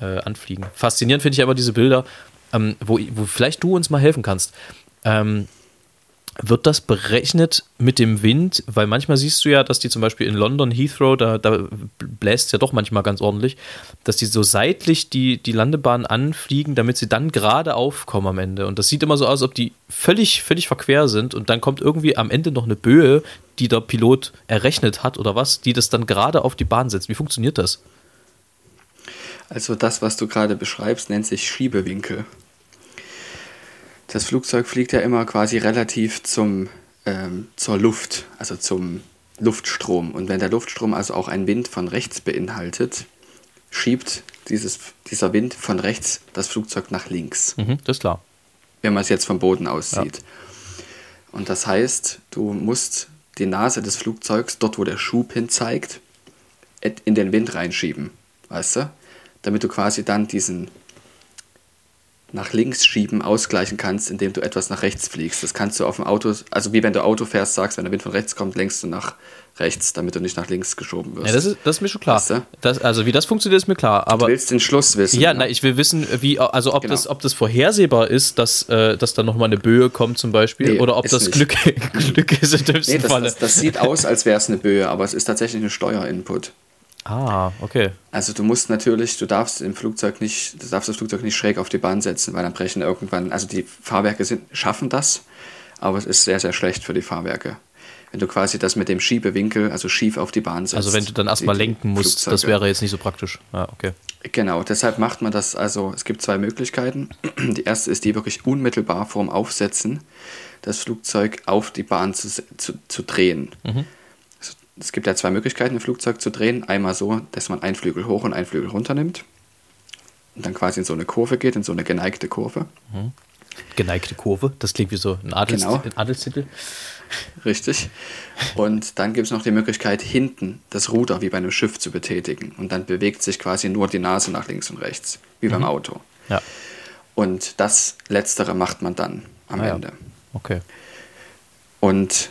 äh, Anfliegen. Faszinierend finde ich aber diese Bilder, ähm, wo, wo vielleicht du uns mal helfen kannst. Ähm, wird das berechnet mit dem Wind? Weil manchmal siehst du ja, dass die zum Beispiel in London Heathrow, da, da bläst es ja doch manchmal ganz ordentlich, dass die so seitlich die, die Landebahn anfliegen, damit sie dann gerade aufkommen am Ende. Und das sieht immer so aus, als ob die völlig, völlig verquer sind und dann kommt irgendwie am Ende noch eine Böe, die der Pilot errechnet hat oder was, die das dann gerade auf die Bahn setzt. Wie funktioniert das? Also das, was du gerade beschreibst, nennt sich Schiebewinkel. Das Flugzeug fliegt ja immer quasi relativ zum, ähm, zur Luft, also zum Luftstrom. Und wenn der Luftstrom also auch einen Wind von rechts beinhaltet, schiebt dieses, dieser Wind von rechts das Flugzeug nach links. Mhm, das ist klar. Wenn man es jetzt vom Boden aus sieht. Ja. Und das heißt, du musst die Nase des Flugzeugs, dort wo der Schub hin zeigt, in den Wind reinschieben. Weißt du? damit du quasi dann diesen nach links schieben ausgleichen kannst, indem du etwas nach rechts fliegst. Das kannst du auf dem Auto, also wie wenn du Auto fährst, sagst, wenn der Wind von rechts kommt, lenkst du nach rechts, damit du nicht nach links geschoben wirst. Ja, das ist, das ist mir schon klar. Weißt du? das, also wie das funktioniert, ist mir klar. Aber du willst den Schluss wissen. Ja, ne? na, ich will wissen, wie, also ob, genau. das, ob das vorhersehbar ist, dass, äh, dass da nochmal eine Böe kommt zum Beispiel, nee, oder ob das Glück, <laughs> Glück ist im dümmsten nee, das, Falle. Das, das sieht aus, als wäre es eine Böe, aber es ist tatsächlich ein Steuerinput. Ah, okay. Also du musst natürlich, du darfst im Flugzeug nicht, du darfst das Flugzeug nicht schräg auf die Bahn setzen, weil dann brechen irgendwann, also die Fahrwerke sind, schaffen das, aber es ist sehr, sehr schlecht für die Fahrwerke. Wenn du quasi das mit dem Schiebewinkel, also schief auf die Bahn setzt. Also wenn du dann erstmal lenken musst, Flugzeuge. das wäre jetzt nicht so praktisch. Ja, okay. Genau, deshalb macht man das, also es gibt zwei Möglichkeiten. <clears throat> Die erste ist die wirklich unmittelbar vorm Aufsetzen, das Flugzeug auf die Bahn zu, zu, zu drehen. Mhm es gibt ja zwei Möglichkeiten, ein Flugzeug zu drehen. Einmal so, dass man einen Flügel hoch und einen Flügel runter nimmt und dann quasi in so eine Kurve geht, in so eine geneigte Kurve. Mhm. Geneigte Kurve, das klingt wie so ein, Adels genau. ein Adelstitel. Richtig. Und dann gibt es noch die Möglichkeit, hinten das Ruder wie bei einem Schiff zu betätigen. Und dann bewegt sich quasi nur die Nase nach links und rechts, wie mhm. beim Auto. Ja. Und das Letztere macht man dann am ah, Ende. Ja. Okay. Und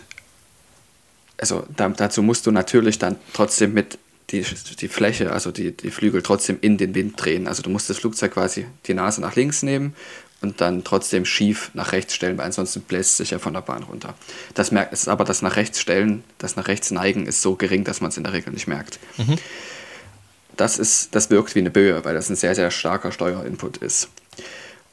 also da, dazu musst du natürlich dann trotzdem mit die, die Fläche, also die, die Flügel trotzdem in den Wind drehen. Also du musst das Flugzeug quasi die Nase nach links nehmen und dann trotzdem schief nach rechts stellen, weil ansonsten bläst es sich ja von der Bahn runter. Das merkt es aber, das nach rechts stellen, das nach rechts neigen ist so gering, dass man es in der Regel nicht merkt. Mhm. Das, ist, das wirkt wie eine Böe, weil das ein sehr, sehr starker Steuerinput ist.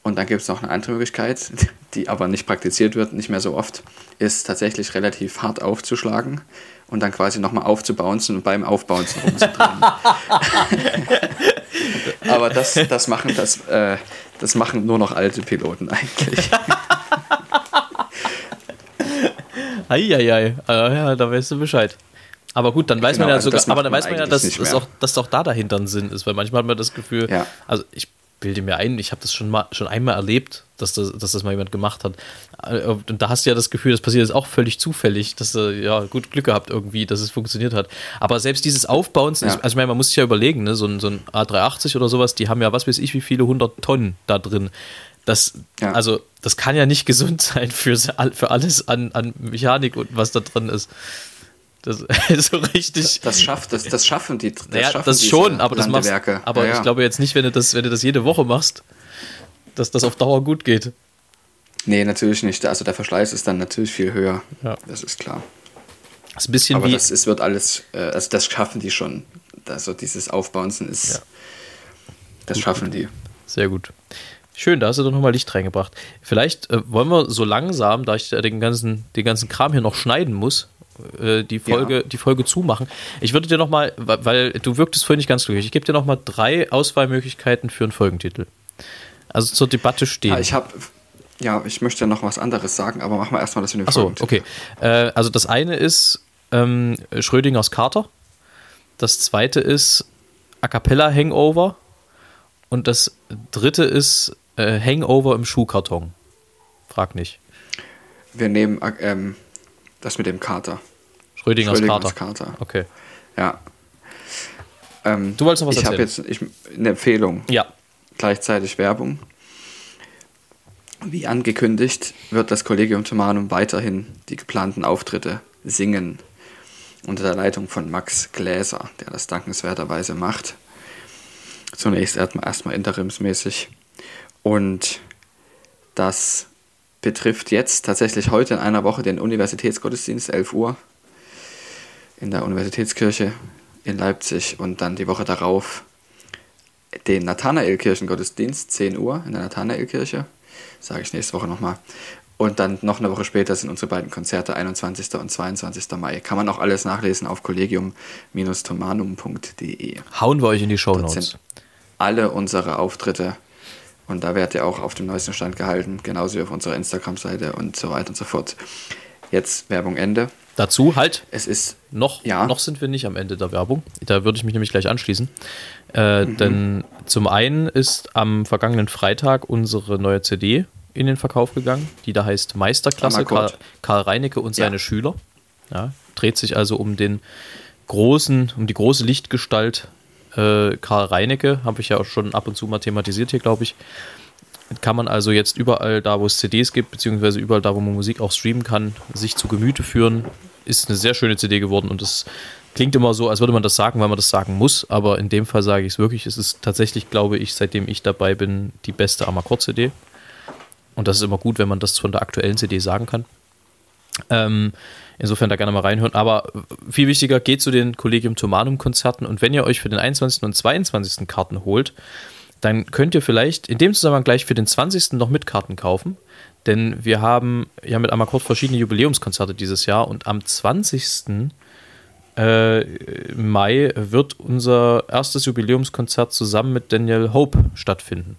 Und dann gibt es noch eine andere Möglichkeit, <laughs> die aber nicht praktiziert wird, nicht mehr so oft, ist tatsächlich relativ hart aufzuschlagen und dann quasi nochmal aufzubouncen und beim Aufbouncen rumzudrehen. <laughs> aber das, das, machen, das, äh, das machen nur noch alte Piloten eigentlich. <laughs> Eieiei, äh, ja, da weißt du Bescheid. Aber gut, dann weiß Genau, man ja also sogar, das aber dann weiß man ja, dass, dass, auch, dass doch da dahinter ein Sinn ist, weil manchmal hat man das Gefühl, Ja. also ich bilde mir ein, ich habe das schon mal schon einmal erlebt, dass das, dass das mal jemand gemacht hat. Äh, Und da hast du ja das Gefühl, das passiert jetzt auch völlig zufällig, dass du ja gut Glück gehabt irgendwie, dass es funktioniert hat. Aber selbst dieses Aufbauen, Ja. also ich meine, man muss sich ja überlegen, ne, so ein, so ein A380 oder sowas, die haben ja was weiß ich, wie viele hundert Tonnen da drin. Das, Ja. also, das kann ja nicht <laughs> gesund sein für, für alles an, an Mechanik und was da drin ist. Das <laughs> ist so richtig. Das schafft, das, das schaffen die. Das, Naja, schaffen das schon, aber das machst, aber Ja, ja. ich glaube jetzt nicht, wenn du das, wenn du das jede Woche machst, dass das auf Dauer gut geht. Nee, natürlich nicht. Also der Verschleiß ist dann natürlich viel höher. Ja. Das ist klar. Das ist ein bisschen Aber wie. das ist, wird alles, äh, also das schaffen die schon. Also dieses Aufbouncen ist, das schaffen die. Sehr gut. Schön, da hast du doch nochmal Licht reingebracht. Vielleicht äh, wollen wir so langsam, da ich den ganzen, den ganzen Kram hier noch schneiden muss, äh, die, Folge, Ja. die Folge zumachen. Ich würde dir nochmal, weil du wirktest vorhin nicht ganz glücklich, ich gebe dir nochmal drei Auswahlmöglichkeiten für einen Folgentitel. Also zur Debatte stehen. Ja, ich habe, ja, ich möchte noch was anderes sagen, aber machen wir erstmal das in den Achso, okay. Äh, also das eine ist ähm, Schrödingers Kater. Das zweite ist A Cappella Hangover. Und das dritte ist äh, Hangover im Schuhkarton. Frag nicht. Wir nehmen äh, ähm, das mit dem Kater. Schrödingers, Schrödingers Kater. Kater. Okay. Ja. Ähm, Du wolltest noch was Ich habe erzählen? jetzt ich, eine Empfehlung. Ja. gleichzeitig Werbung. Wie angekündigt wird das Collegium Thomanum weiterhin die geplanten Auftritte singen. Unter der Leitung von Max Gläser, der das dankenswerterweise macht. Zunächst erstmal erstmal interimsmäßig. Und das betrifft jetzt tatsächlich heute in einer Woche den Universitätsgottesdienst, 11 Uhr, in der Universitätskirche in Leipzig und dann die Woche darauf den Nathanael-Kirchengottesdienst, 10 Uhr in der Nathanael-Kirche. Sage ich nächste Woche nochmal. Und dann noch eine Woche später sind unsere beiden Konzerte, 21. und 22. Mai. Kann man auch alles nachlesen auf collegium-thomanum.de. Hauen wir euch in die Show Notes. alle unsere Auftritte und da werdet ihr auch auf dem neuesten Stand gehalten, genauso wie auf unserer Instagram-Seite und so weiter und so fort. Jetzt Werbung Ende. Dazu halt Es ist Noch, Ja. noch sind wir nicht am Ende der Werbung. Da würde ich mich nämlich gleich anschließen. Äh, Mhm. Denn zum einen ist am vergangenen Freitag unsere neue CD in den Verkauf gegangen, die da heißt Meisterklasse Karl. Karl Reinecke und Ja. seine Schüler. Ja, dreht sich also um den großen, um die große Lichtgestalt Karl Reinecke, habe ich ja auch schon ab und zu mal thematisiert hier, glaube ich. Kann man also jetzt überall da, wo es CDs gibt, beziehungsweise überall da, wo man Musik auch streamen kann, sich zu Gemüte führen. Ist eine sehr schöne CD geworden und es klingt immer so, als würde man das sagen, weil man das sagen muss, aber in dem Fall sage ich es wirklich. Es ist tatsächlich, glaube ich, seitdem ich dabei bin, die beste Amakord-CD. Und das ist immer gut, wenn man das von der aktuellen CD sagen kann. Ähm, insofern da gerne mal reinhören. Aber viel wichtiger, geht zu den Collegium Thomanum Konzerten und wenn ihr euch für den 21. und 22. Karten holt, dann könnt ihr vielleicht in dem Zusammenhang gleich für den 20. noch mit Karten kaufen. Denn wir haben ja mit Amakord verschiedene Jubiläumskonzerte dieses Jahr und am 20. Äh, Mai wird unser erstes Jubiläumskonzert zusammen mit Daniel Hope stattfinden.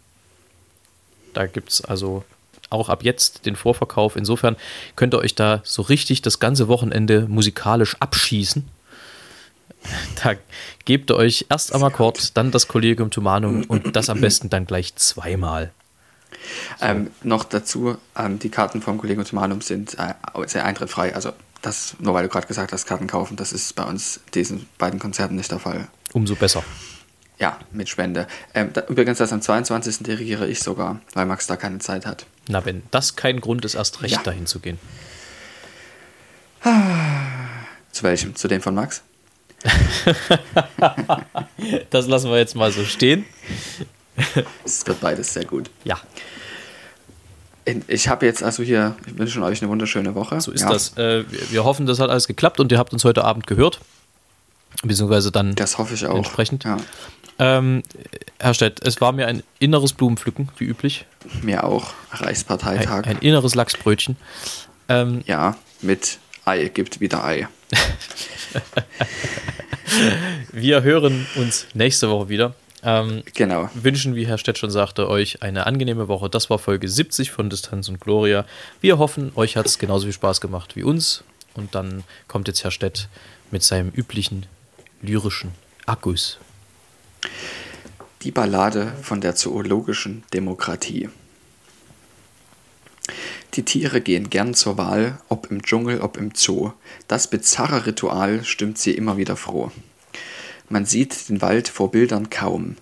Da gibt es also auch ab jetzt den Vorverkauf. Insofern könnt ihr euch da so richtig das ganze Wochenende musikalisch abschießen. <laughs> Da gebt ihr euch erst am Akkord, dann das Collegium Thomanum und das am besten dann gleich zweimal. Ähm, noch dazu, ähm, die Karten vom Kollegen Ottomanum sind äh, sehr eintrittfrei. Also das, nur weil du gerade gesagt hast, Karten kaufen, das ist bei uns diesen beiden Konzerten nicht der Fall. Umso besser. Ja, mit Spende. Ähm, da, übrigens, das am 22. dirigiere ich sogar, weil Max da keine Zeit hat. Na, wenn das kein Grund ist, erst recht Ja. dahin zu gehen. Zu welchem? Zu dem von Max? <laughs> Das lassen wir jetzt mal so stehen. Es wird beides sehr gut. Ja, Ich habe jetzt also hier, ich wünsche euch eine wunderschöne Woche. so ist ja, das. Äh, wir, wir hoffen, das hat alles geklappt und ihr habt uns heute Abend gehört. Beziehungsweise dann Das hoffe ich auch. Entsprechend. Ja. Ähm, Herr Stett, es war mir ein inneres Blumenpflücken, wie üblich. Mir auch. Ein, Reichsparteitag. ein inneres Lachsbrötchen. Ähm, ja, mit Ei. Gibt wieder Ei. <laughs> wir hören uns nächste Woche wieder. Ähm, Genau. wünschen, wie Herr Stett schon sagte, euch eine angenehme Woche. Das war Folge 70 von Distanz und Gloria. Wir hoffen, euch hat es genauso viel Spaß gemacht wie uns. Und dann kommt jetzt Herr Stett mit seinem üblichen lyrischen Akkus. Die Ballade von der zoologischen Demokratie. Die Tiere gehen gern zur Wahl, ob im Dschungel, ob im Zoo. Das bizarre Ritual stimmt sie immer wieder froh. Man sieht den Wald vor Bildern kaum.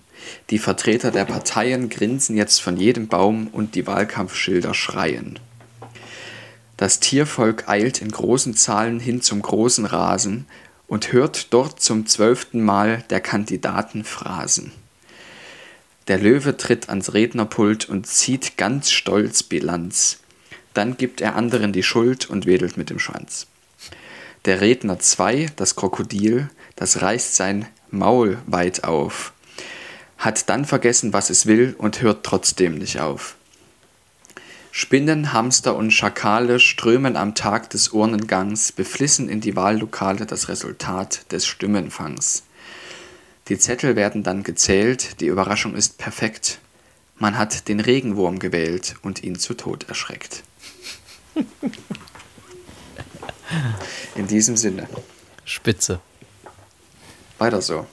Die Vertreter der Parteien grinsen jetzt von jedem Baum und die Wahlkampfschilder schreien. Das Tiervolk eilt in großen Zahlen hin zum großen Rasen und hört dort zum zwölften Mal der Kandidaten Phrasen. Der Löwe tritt ans Rednerpult und zieht ganz stolz Bilanz. Dann gibt er anderen die Schuld und wedelt mit dem Schwanz. Der Redner 2, das Krokodil, das reißt sein Maul weit auf, hat dann vergessen, was es will und hört trotzdem nicht auf. Spinnen, Hamster und Schakale strömen am Tag des Urnengangs beflissen in die Wahllokale das Resultat des Stimmenfangs. Die Zettel werden dann gezählt, die Überraschung ist perfekt. Man hat den Regenwurm gewählt und ihn zu Tod erschreckt. In diesem Sinne, Spitze. weiter so.